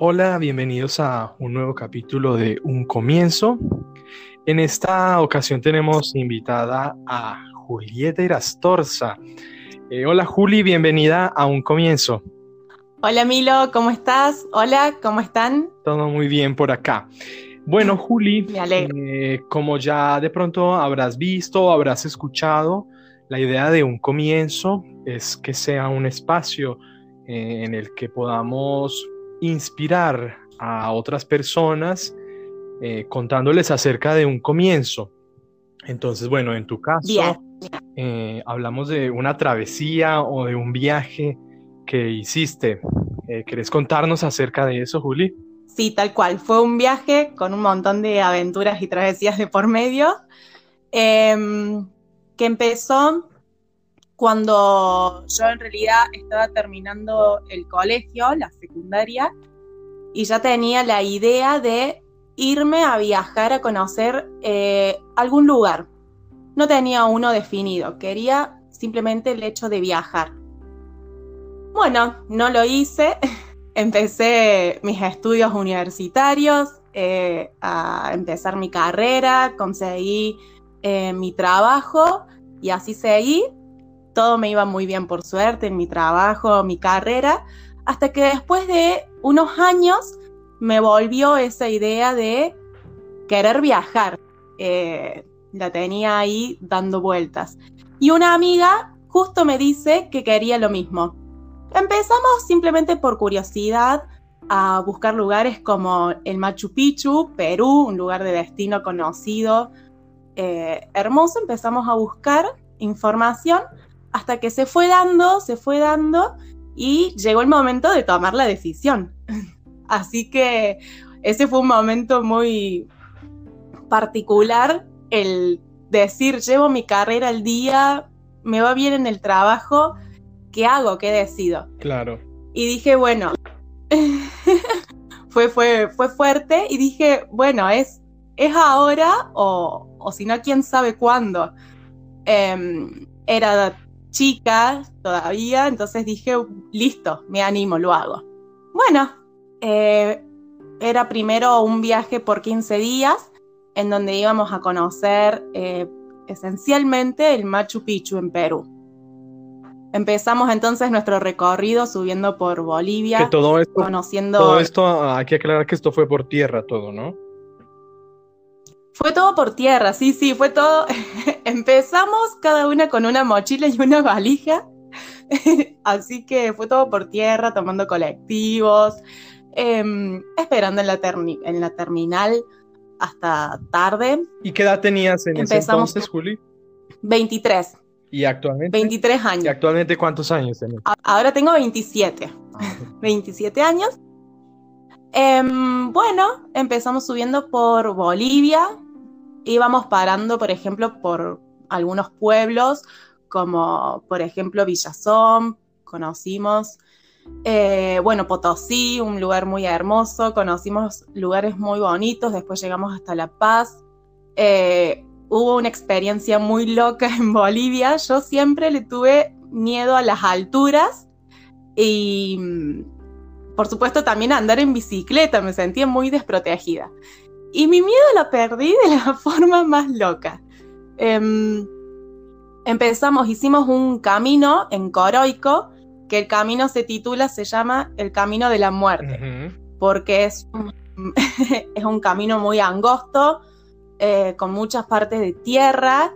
Hola, bienvenidos a un nuevo capítulo de Un Comienzo. En esta ocasión tenemos invitada a Julieta Irastorza. Eh, hola Juli, bienvenida a Un Comienzo. Hola Milo, ¿cómo estás? Hola, ¿cómo están? Todo muy bien por acá. Bueno, Juli, eh, como ya de pronto habrás visto o habrás escuchado, la idea de un comienzo es que sea un espacio eh, en el que podamos inspirar a otras personas eh, contándoles acerca de un comienzo. Entonces, bueno, en tu caso, eh, hablamos de una travesía o de un viaje que hiciste. ¿Querés contarnos acerca de eso, Juli? Sí, tal cual. Fue un viaje con un montón de aventuras y travesías de por medio, em, que empezó cuando yo en realidad estaba terminando el colegio, la secundaria, y ya tenía la idea de irme a viajar a conocer eh, algún lugar. No tenía uno definido, quería simplemente el hecho de viajar. Bueno, no lo hice, empecé mis estudios universitarios, eh, a empezar mi carrera, conseguí eh, mi trabajo y así seguí todo me iba muy bien por suerte en mi trabajo, mi carrera, hasta que después de unos años me volvió esa idea de querer viajar. Eh, la tenía ahí dando vueltas. Y una amiga justo me dice que quería lo mismo. Empezamos simplemente por curiosidad a buscar lugares como el Machu Picchu, Perú, un lugar de destino conocido, eh, hermoso. Empezamos a buscar información hasta que se fue dando, se fue dando y llegó el momento de tomar la decisión. Así que ese fue un momento muy particular, el decir, llevo mi carrera al día, me va bien en el trabajo, ¿qué hago? ¿Qué decido? Claro. Y dije, bueno, fue, fue, fue fuerte y dije, bueno, es, es ahora o, o si no, quién sabe cuándo. Eh, era chica todavía, entonces dije, listo, me animo, lo hago. Bueno, eh, era primero un viaje por 15 días en donde íbamos a conocer eh, esencialmente el Machu Picchu en Perú. Empezamos entonces nuestro recorrido subiendo por Bolivia, todo esto, conociendo... Todo esto, hay que aclarar que esto fue por tierra todo, ¿no? Fue todo por tierra, sí, sí, fue todo. Empezamos cada una con una mochila y una valija. Así que fue todo por tierra, tomando colectivos, em, esperando en la, en la terminal hasta tarde. ¿Y qué edad tenías en Empezamos ese entonces, Juli? 23. ¿Y actualmente? 23 años. ¿Y actualmente cuántos años tenés? Ahora tengo 27. 27 ah, años. Em, bueno, empezamos subiendo por Bolivia, íbamos parando, por ejemplo, por algunos pueblos, como por ejemplo Villazón, conocimos, eh, bueno, Potosí, un lugar muy hermoso, conocimos lugares muy bonitos, después llegamos hasta La Paz. Eh, hubo una experiencia muy loca en Bolivia, yo siempre le tuve miedo a las alturas y por supuesto también a andar en bicicleta, me sentía muy desprotegida. Y mi miedo lo perdí de la forma más loca. Em, empezamos, hicimos un camino en Coroico, que el camino se titula, se llama El Camino de la Muerte, porque es un, es un camino muy angosto, eh, con muchas partes de tierra,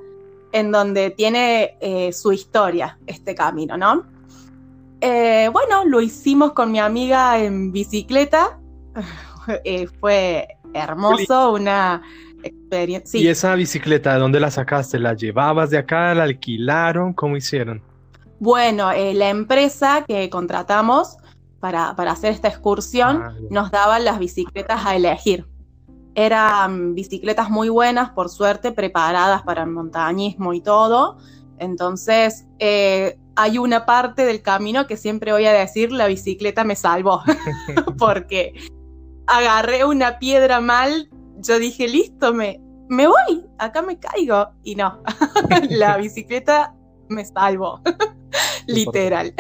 en donde tiene eh, su historia este camino, ¿no? Eh, bueno, lo hicimos con mi amiga en bicicleta, fue hermoso, una experiencia. ¿Y esa bicicleta de dónde la sacaste? ¿La llevabas de acá? ¿La alquilaron? ¿Cómo hicieron? Bueno, eh, la empresa que contratamos para, hacer esta excursión ah, nos daba las bicicletas a elegir. Eran bicicletas muy buenas, por suerte, preparadas para el montañismo y todo. Entonces, eh, hay una parte del camino que siempre voy a decir, la bicicleta me salvó, porque agarré una piedra mal, yo dije, listo, me, me voy, acá me caigo. Y no, la bicicleta me salvó, literal.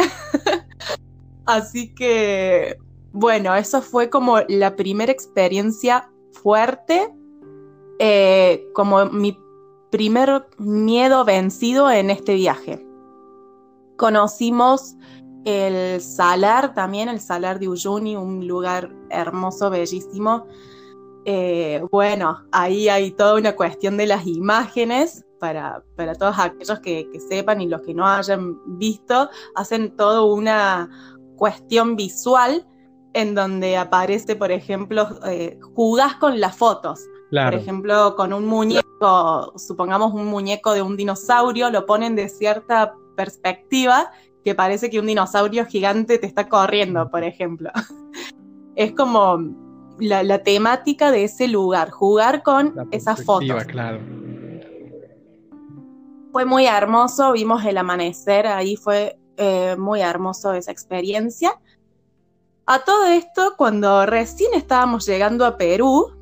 Así que bueno, eso fue como la primera experiencia fuerte, eh, como mi primer miedo vencido en este viaje. Conocimos el Salar también, el Salar de Uyuni, un lugar hermoso, bellísimo. Eh, bueno, ahí hay toda una cuestión de las imágenes para, todos aquellos que, sepan y los que no hayan visto, hacen toda una cuestión visual en donde aparece, por ejemplo, eh, jugás con las fotos. Por ejemplo, con un muñeco, supongamos un muñeco de un dinosaurio, lo ponen de cierta perspectiva que parece que un dinosaurio gigante te está corriendo, por ejemplo. es como la, temática de ese lugar, jugar con esas fotos. Claro. Fue muy hermoso, vimos el amanecer, ahí fue eh, muy hermoso esa experiencia. A todo esto, cuando recién estábamos llegando a Perú,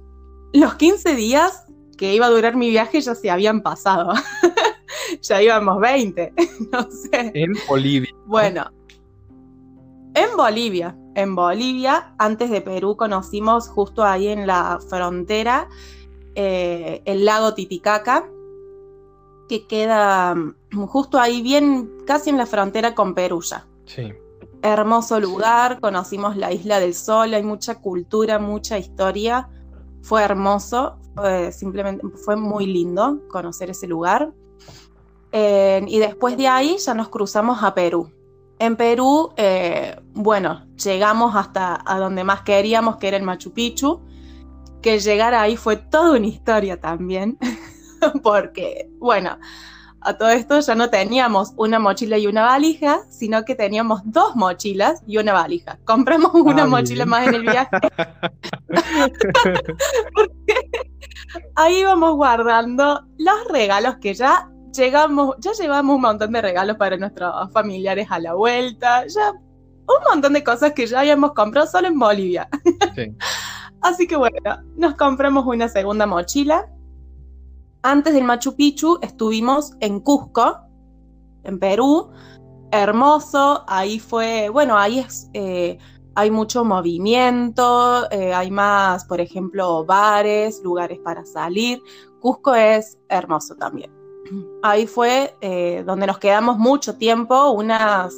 los 15 días que iba a durar mi viaje ya se habían pasado. ya íbamos 20, no sé. En Bolivia. Bueno, en Bolivia, en Bolivia, antes de Perú conocimos justo ahí en la frontera eh, el lago Titicaca, que queda mm, justo ahí bien, casi en la frontera con Perú ya. Sí. Hermoso lugar, conocimos la Isla del Sol, hay mucha cultura, mucha historia fue hermoso, simplemente fue muy lindo conocer ese lugar. Eh, y después de ahí ya nos cruzamos a Perú. En Perú, eh, bueno, llegamos hasta a donde más queríamos, que era el Machu Picchu, que llegar ahí fue toda una historia también, porque, bueno, a todo esto ya no teníamos una mochila y una valija, sino que teníamos dos mochilas y una valija. Compramos una mochila más en el viaje. ahí íbamos guardando los regalos que ya llegamos, ya llevamos un montón de regalos para nuestros familiares a la vuelta, ya un montón de cosas que ya habíamos comprado solo en Bolivia. Así que bueno, nos compramos una segunda mochila antes del Machu Picchu estuvimos en Cusco, en Perú, hermoso, ahí fue, bueno, ahí es, eh, hay mucho movimiento, eh, hay más, por ejemplo, bares, lugares para salir. Cusco es hermoso también. Ahí fue eh, donde nos quedamos mucho tiempo, unas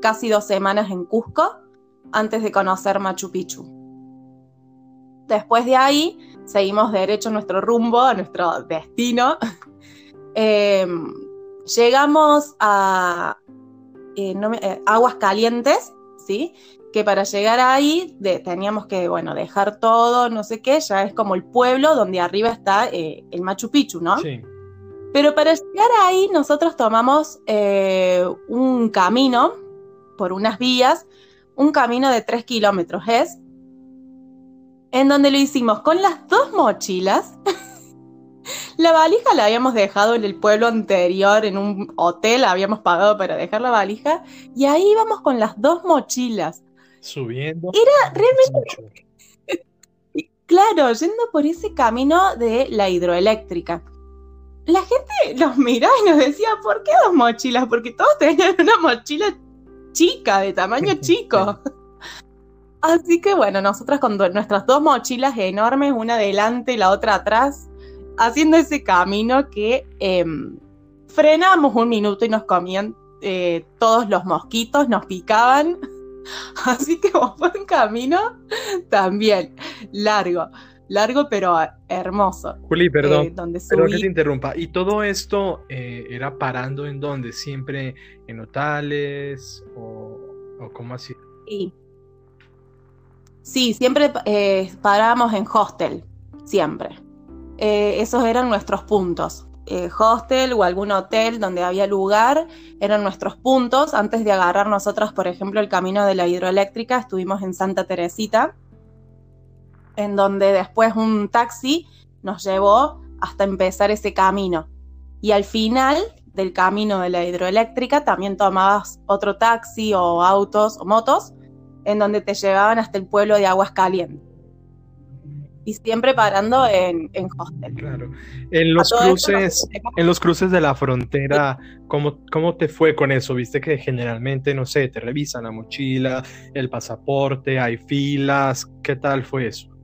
casi dos semanas en Cusco, antes de conocer Machu Picchu. Después de ahí seguimos derecho nuestro rumbo, a nuestro destino. Em, llegamos a eh, eh, aguas calientes, ¿sí? Que para llegar ahí teníamos que, bueno, dejar todo, no sé qué, ya es como el pueblo donde arriba está el Machu Picchu, ¿no? Sí. Pero para llegar ahí nosotros tomamos un camino por unas vías, un camino de tres kilómetros es, en donde lo hicimos con las dos mochilas. la valija la habíamos dejado en el pueblo anterior, en un hotel, habíamos pagado para dejar la valija, y ahí íbamos con las dos mochilas. Subiendo. Era realmente... claro, yendo por ese camino de la hidroeléctrica. La gente nos miraba y nos decía, ¿por qué dos mochilas? Porque todos tenían una mochila chica, de tamaño chico. Así que bueno, nosotras con nuestras dos mochilas enormes, una adelante y la otra atrás, haciendo ese camino que em, frenamos un minuto y nos comían eh, todos los mosquitos, nos picaban. Así que fue un camino también largo, largo pero hermoso. Juli, perdón, eh, donde perdón que te interrumpa. ¿Y todo esto eh, era parando en dónde? ¿Siempre en hoteles o, o cómo así? Sí. Sí, siempre eh, parábamos en hostel, siempre. Eh, esos eran nuestros puntos. Eh, hostel o algún hotel donde había lugar eran nuestros puntos. Antes de agarrar nosotros, por ejemplo, el camino de la hidroeléctrica, estuvimos en Santa Teresita, en donde después un taxi nos llevó hasta empezar ese camino. Y al final del camino de la hidroeléctrica también tomabas otro taxi o autos o motos en donde te llevaban hasta el pueblo de Aguas Calientes. y siempre parando en, en hostel. Claro. En los cruces, en los cruces de la frontera, ¿cómo, ¿cómo te fue con eso? Viste que generalmente, no sé, te revisan la mochila, el pasaporte, hay filas, ¿qué tal fue eso?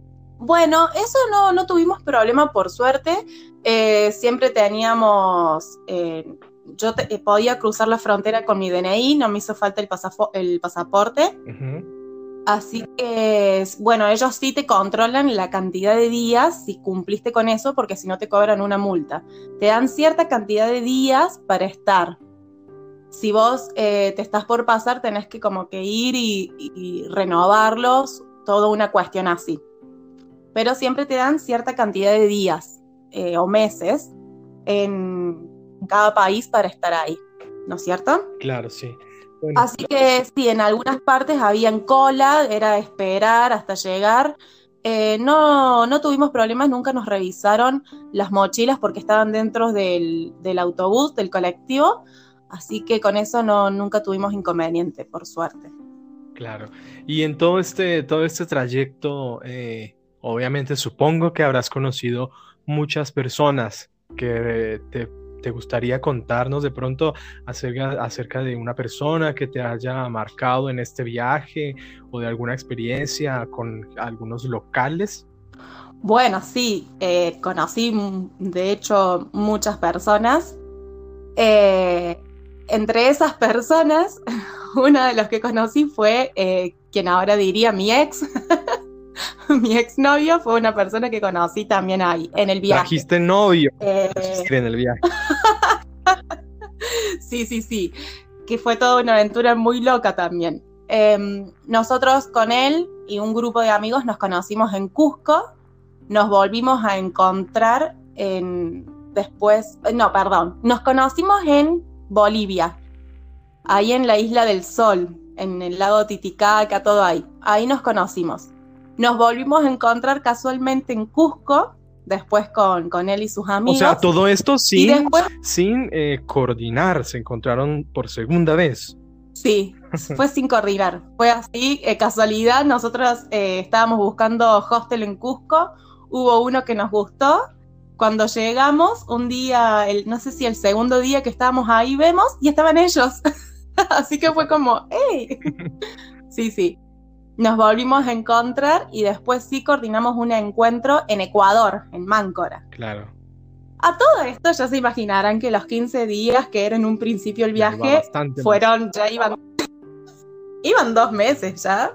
Bueno, eso no, no tuvimos problema por suerte. Eh, siempre teníamos, eh, yo eh, podía cruzar la frontera con mi DNI, no me hizo falta el, el pasaporte. Así que, bueno, ellos sí te controlan la cantidad de días si cumpliste con eso, porque si no te cobran una multa. Te dan cierta cantidad de días para estar. Si vos te estás por pasar, tenés que como que ir y, y renovarlos, toda una cuestión así pero siempre te dan cierta cantidad de días eh, o meses en cada país para estar ahí, ¿no es cierto? Claro, sí. Así que sí, en algunas partes habían cola, era esperar hasta llegar. Eh, no, no tuvimos problemas, nunca nos revisaron las mochilas porque estaban dentro del, del autobús, del colectivo, así que con eso no, nunca tuvimos inconveniente, por suerte. Claro. Y en todo este, todo este trayecto, eh, Obviamente supongo que habrás conocido muchas personas que te, gustaría contarnos de pronto acerca, acerca, de una persona que te haya marcado en este viaje o de alguna experiencia con algunos locales. Bueno, sí, eh, conocí de hecho muchas personas. Eh, entre esas personas, una de los que conocí fue eh, quien ahora diría mi ex. mi exnovio fue una persona que conocí también ahí, en el viaje. ¿Trajiste novio? Eh, en el viaje. sí, sí, sí. Que fue toda una aventura muy loca también. Em, nosotros con él y un grupo de amigos nos conocimos en Cusco. Nos volvimos a encontrar en después, no, perdón, nos conocimos en Bolivia, ahí en la isla del Sol, en el lago Titicaca, todo ahí. Ahí nos conocimos. Nos volvimos a encontrar casualmente en Cusco, después con, con él y sus amigos. O sea, todo esto sin, sin eh, coordinar, se encontraron por segunda vez. Sí, fue sin coordinar. Fue así, eh, casualidad. Nosotros eh, estábamos buscando hostel en Cusco. Hubo uno que nos gustó. Cuando llegamos, un día, el, no sé si el segundo día que estábamos ahí, vemos y estaban ellos. así que fue como, ¡hey! sí, sí nos volvimos a encontrar y después sí coordinamos un encuentro en Ecuador, en Máncora. Claro. A todo esto ya se imaginarán que los 15 días que era en un principio el viaje fueron, ya iban, iban dos meses ya.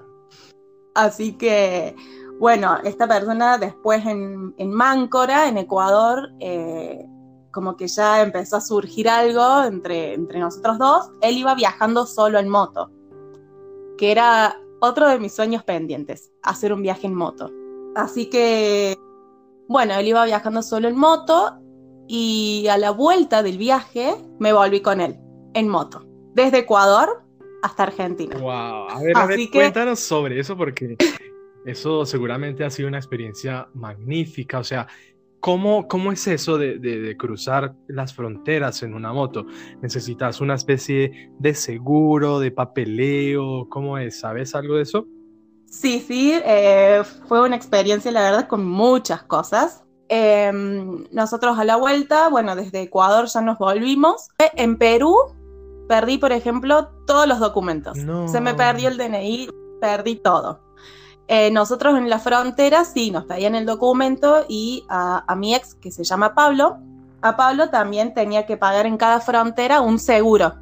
Así que, bueno, esta persona después en, en Máncora, en Ecuador, eh, como que ya empezó a surgir algo entre, entre nosotros dos. Él iba viajando solo en moto, que era otro de mis sueños pendientes, hacer un viaje en moto. Así que, bueno, él iba viajando solo en moto y a la vuelta del viaje me volví con él, en moto, desde Ecuador hasta Argentina. Wow, a ver, a ver, cuéntanos sobre eso porque eso seguramente ha sido una experiencia magnífica, o sea, ¿Cómo, ¿Cómo, es eso de, cruzar las fronteras en una moto? ¿Necesitas una especie de seguro, de papeleo? ¿Cómo es? ¿Sabes algo de eso? Sí, sí, eh, fue una experiencia, la verdad, con muchas cosas. Em, nosotros a la vuelta, bueno, desde Ecuador ya nos volvimos. En Perú perdí, por ejemplo, todos los documentos. Se me perdió el DNI, perdí todo. Eh, nosotros en la frontera sí nos pedían el documento y a, mi ex, que se llama Pablo, a Pablo también tenía que pagar en cada frontera un seguro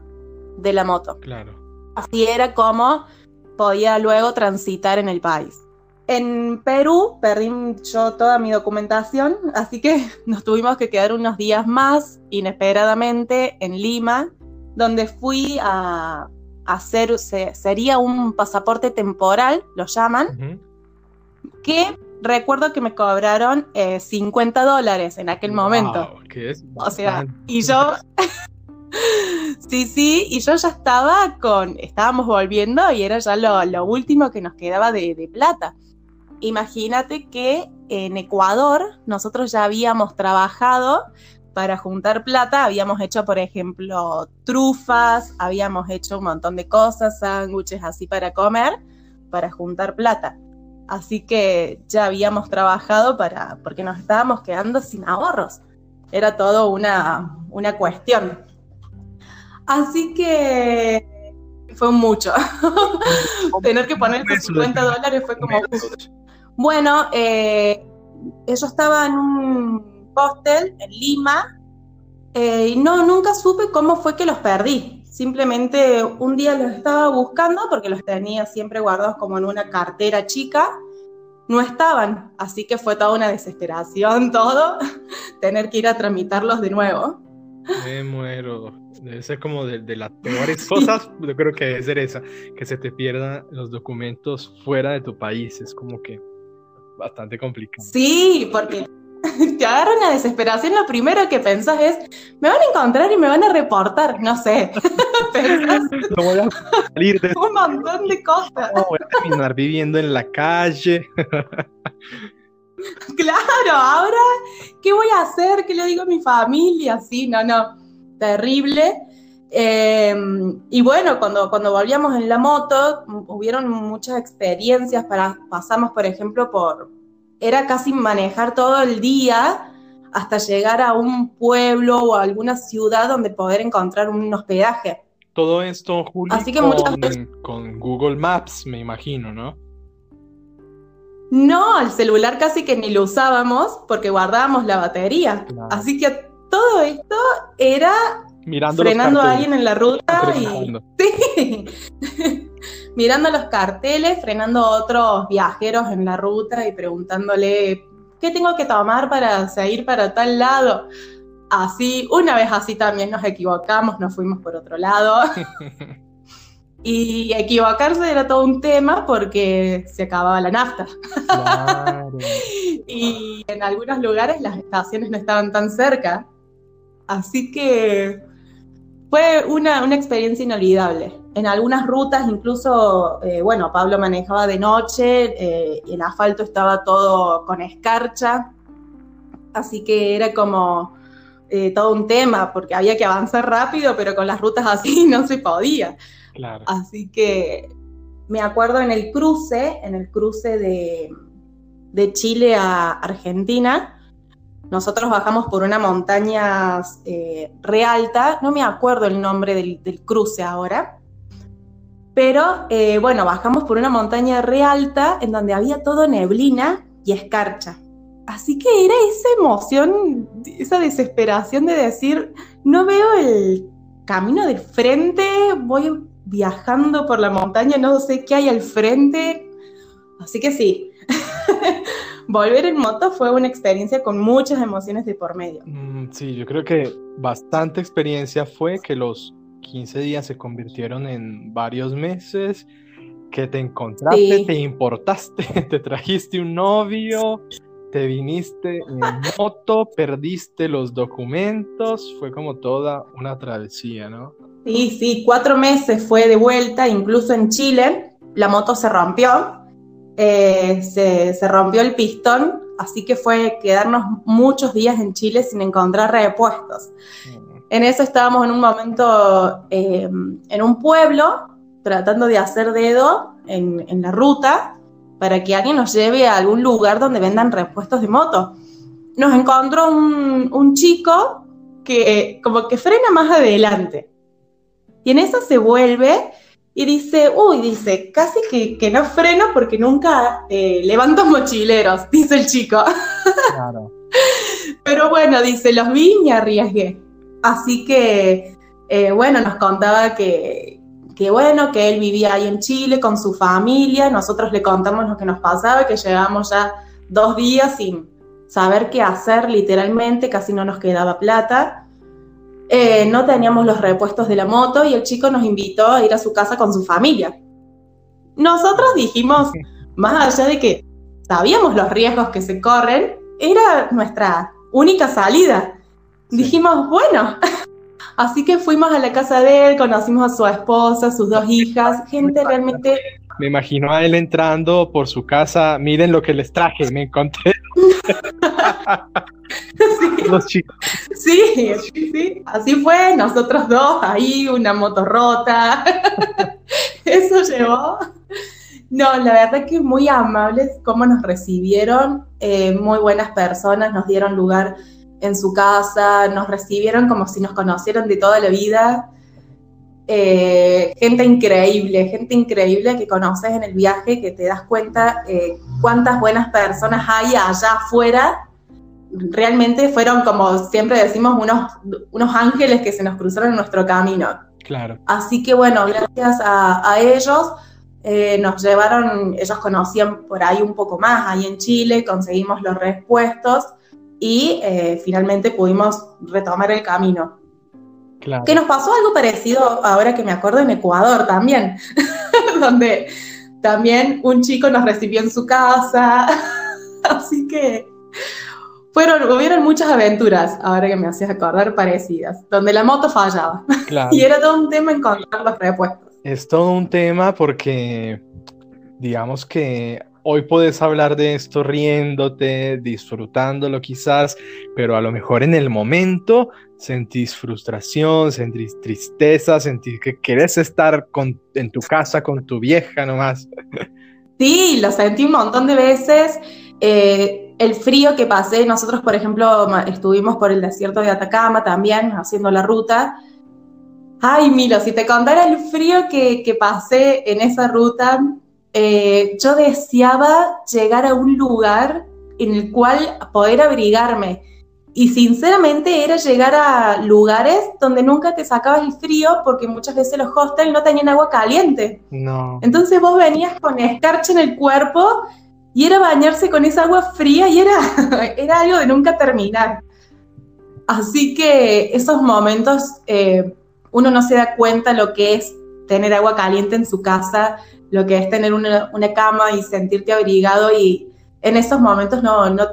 de la moto. Claro. Así era como podía luego transitar en el país. En Perú perdí yo toda mi documentación, así que nos tuvimos que quedar unos días más inesperadamente en Lima, donde fui a, hacer, sería un pasaporte temporal, lo llaman, que recuerdo que me cobraron 50 eh, dólares en aquel momento. o sea, y yo, sí, sí, y yo ya estaba con, estábamos volviendo y era ya lo, último que nos quedaba de, de plata. Imagínate que en Ecuador nosotros ya habíamos trabajado para juntar plata habíamos hecho, por ejemplo, trufas, habíamos hecho un montón de cosas, sándwiches así para comer, para juntar plata. Así que ya habíamos trabajado para, porque nos estábamos quedando sin ahorros. Era todo una, una cuestión. Así que fue mucho. Tener que poner 50 dólares fue como... Bueno, eh, yo estaba en un hostel en Lima eh, y no, nunca supe cómo fue que los perdí. Simplemente un día los estaba buscando porque los tenía siempre guardados como en una cartera chica. No estaban, así que fue toda una desesperación todo, tener que ir a tramitarlos de nuevo. Me muero. Debe ser como de, las peores cosas, yo creo que debe ser esa, que se te pierdan los documentos fuera de tu país. Es como que bastante complicado. Sí, porque te agarra una desesperación, lo primero que pensás es, me van a encontrar y me van a reportar, no sé. no voy a salir de... Un montón de cosas. No, voy a terminar viviendo en la calle. claro, ahora, ¿qué voy a hacer? ¿Qué le digo a mi familia? Sí, no, no, terrible. Em, y bueno, cuando, cuando volvíamos en la moto, hubieron muchas experiencias, para, pasamos, por ejemplo, por, era casi manejar todo el día hasta llegar a un pueblo o a alguna ciudad donde poder encontrar un hospedaje. Todo esto, Julio, Así que con, con Google Maps, me imagino, ¿no? No, el celular casi que ni lo usábamos porque guardábamos la batería. Así que todo esto era Mirando frenando a alguien en la ruta y sí. mirando los carteles, frenando a otros viajeros en la ruta y preguntándole, ¿qué tengo que tomar para seguir para tal lado? Así, una vez así también nos equivocamos, nos fuimos por otro lado. y equivocarse era todo un tema porque se acababa la nafta. y en algunos lugares las estaciones no estaban tan cerca. Así que fue una, una experiencia inolvidable en algunas rutas incluso, eh, bueno, Pablo manejaba de noche, eh, y el asfalto estaba todo con escarcha, así que era como eh, todo un tema, porque había que avanzar rápido, pero con las rutas así no se podía. Claro. Así que me acuerdo en el cruce, en el cruce de, de Chile a Argentina, nosotros bajamos por una montaña re alta, no me acuerdo el nombre del, cruce ahora, pero eh, bueno, bajamos por una montaña re alta en donde había todo neblina y escarcha. Así que era esa emoción, esa desesperación de decir, no veo el camino del frente, voy viajando por la montaña, no sé qué hay al frente. Así que sí, volver en moto fue una experiencia con muchas emociones de por medio. Mm, sí, yo creo que bastante experiencia fue que los 15 días se convirtieron en varios meses, que te encontraste, te importaste, te trajiste un novio, te viniste en moto, perdiste los documentos, fue como toda una travesía, ¿no? Sí, sí, cuatro meses fue de vuelta, incluso en Chile, la moto se rompió, eh, se, se rompió el pistón, así que fue quedarnos muchos días en Chile sin encontrar repuestos. Mm. En eso estábamos en un momento eh, en un pueblo tratando de hacer dedo en, la ruta para que alguien nos lleve a algún lugar donde vendan repuestos de moto. Nos encontró un, chico que como que frena más adelante. Y en eso se vuelve y dice, uy, dice, casi que, no freno porque nunca eh, levanto mochileros, dice el chico. Claro. Pero bueno, dice, los vi y me arriesgué. Así que, eh, bueno, nos contaba que, bueno, que él vivía ahí en Chile con su familia, nosotros le contamos lo que nos pasaba, que llegábamos ya dos días sin saber qué hacer literalmente, casi no nos quedaba plata. Eh, no teníamos los repuestos de la moto y el chico nos invitó a ir a su casa con su familia. Nosotros dijimos, más allá de que sabíamos los riesgos que se corren, era nuestra única salida. Dijimos, bueno, así que fuimos a la casa de él, conocimos a su esposa, sus dos hijas, gente realmente... Me imagino a él entrando por su casa, miren lo que les traje, me encontré. sí. Los chicos. Sí, sí, sí, así fue, nosotros dos ahí, una moto rota, eso llevó. No, la verdad que muy amables cómo nos recibieron, eh, muy buenas personas, nos dieron lugar en su casa, nos recibieron como si nos conocieran de toda la vida. Eh, gente increíble, gente increíble que conoces en el viaje, que te das cuenta eh, cuántas buenas personas hay allá afuera. Realmente fueron, como siempre decimos, unos, unos ángeles que se nos cruzaron en nuestro camino. Claro. Así que bueno, gracias a, ellos eh, nos llevaron, ellos conocían por ahí un poco más, ahí en Chile, conseguimos los respuestos y finalmente pudimos retomar el camino. Que nos pasó algo parecido, ahora que me acuerdo, en Ecuador también, donde también un chico nos recibió en su casa. Así que fueron, hubieron muchas aventuras, ahora que me hacías acordar, parecidas, donde la moto fallaba. y era todo un tema encontrar los repuestos. Es todo un tema porque, digamos que hoy puedes hablar de esto riéndote, disfrutándolo quizás, pero a lo mejor en el momento sentís frustración, sentís tristeza, sentís que querés estar en tu casa con tu vieja nomás. Sí, lo sentí un montón de veces. Eh, el frío que pasé, nosotros por ejemplo estuvimos por el desierto de Atacama también haciendo la ruta. Ay, Milo, si te contara el frío que, que pasé en esa ruta, eh, yo deseaba llegar a un lugar en el cual poder abrigarme. Y sinceramente era llegar a lugares donde nunca te sacabas el frío porque muchas veces los hostels no tenían agua caliente. No. Entonces vos venías con escarcha en el cuerpo y era bañarse con esa agua fría y era, era algo de nunca terminar. Así que esos momentos eh, uno no se da cuenta lo que es tener agua caliente en su casa, lo que es tener una, cama y sentirte abrigado y en esos momentos no, no,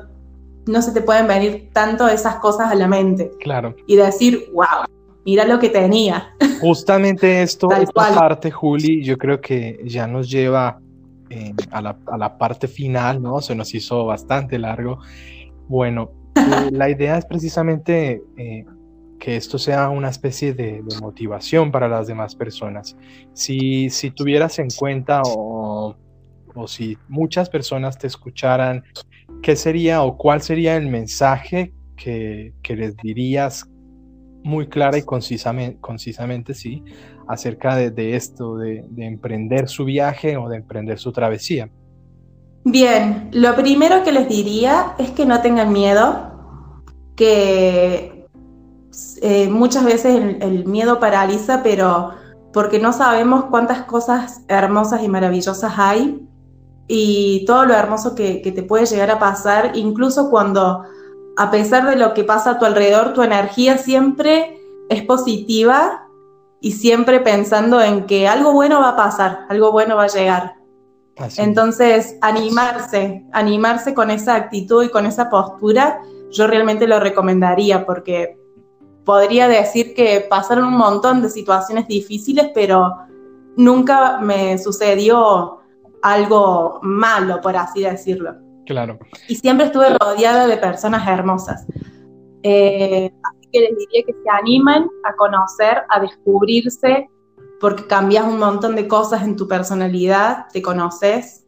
no se te pueden venir tanto esas cosas a la mente. Claro. Y decir, wow, mira lo que tenía. Justamente esto, esta parte, Juli, yo creo que ya nos lleva eh, a, la, a, la, parte final, ¿no? Se nos hizo bastante largo. Bueno, eh, la idea es precisamente eh, que esto sea una especie de, motivación para las demás personas. Si, si tuvieras en cuenta o, o, si muchas personas te escucharan, ¿qué sería o cuál sería el mensaje que, que les dirías muy clara y concisamente, concisamente sí, acerca de, esto, de, de emprender su viaje o de emprender su travesía? Bien, lo primero que les diría es que no tengan miedo, que eh, muchas veces el, miedo paraliza, pero porque no sabemos cuántas cosas hermosas y maravillosas hay y todo lo hermoso que, te puede llegar a pasar, incluso cuando a pesar de lo que pasa a tu alrededor, tu energía siempre es positiva y siempre pensando en que algo bueno va a pasar, algo bueno va a llegar. Entonces, animarse, animarse con esa actitud y con esa postura, yo realmente lo recomendaría porque podría decir que pasaron un montón de situaciones difíciles, pero nunca me sucedió algo malo, por así decirlo. Claro. Y siempre estuve rodeada de personas hermosas. Eh, así que les diría que se animen a conocer, a descubrirse, porque cambias un montón de cosas en tu personalidad, te conoces.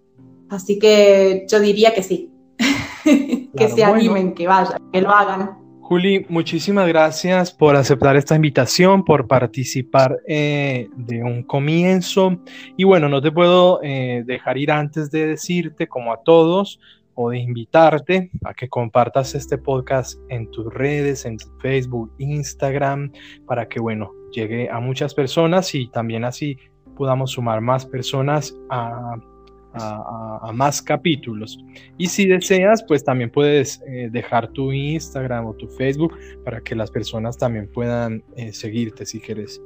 Así que yo diría que sí, que se animen, que vayan, que lo hagan. Juli, muchísimas gracias por aceptar esta invitación, por participar eh, de un comienzo. Y bueno, no te puedo eh, dejar ir antes de decirte, como a todos, o de invitarte a que compartas este podcast en tus redes, en Facebook, Instagram, para que, bueno, llegue a muchas personas y también así podamos sumar más personas a a, más capítulos. Y si deseas, pues también puedes eh, dejar tu Instagram o tu Facebook para que las personas también puedan eh, seguirte si quieres.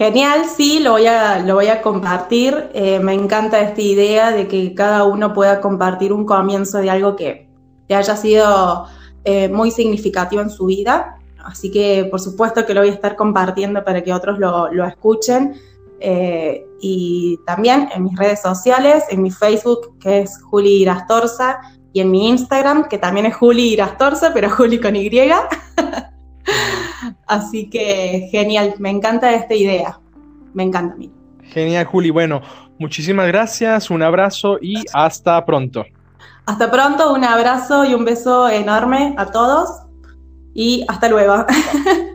Genial, sí, lo voy a, lo voy a compartir. Eh, me encanta esta idea de que cada uno pueda compartir un comienzo de algo que, haya sido muy significativo en su vida. Así que por supuesto que lo voy a estar compartiendo para que otros lo, lo escuchen. Eh, y también en mis redes sociales, en mi Facebook, que es Juli Irastorza, y en mi Instagram, que también es Juli Irastorza, pero Juli con Y. Así que genial, me encanta esta idea, me encanta a mí. Genial, Juli. Bueno, muchísimas gracias, un abrazo y hasta pronto. Hasta pronto, un abrazo y un beso enorme a todos y hasta luego.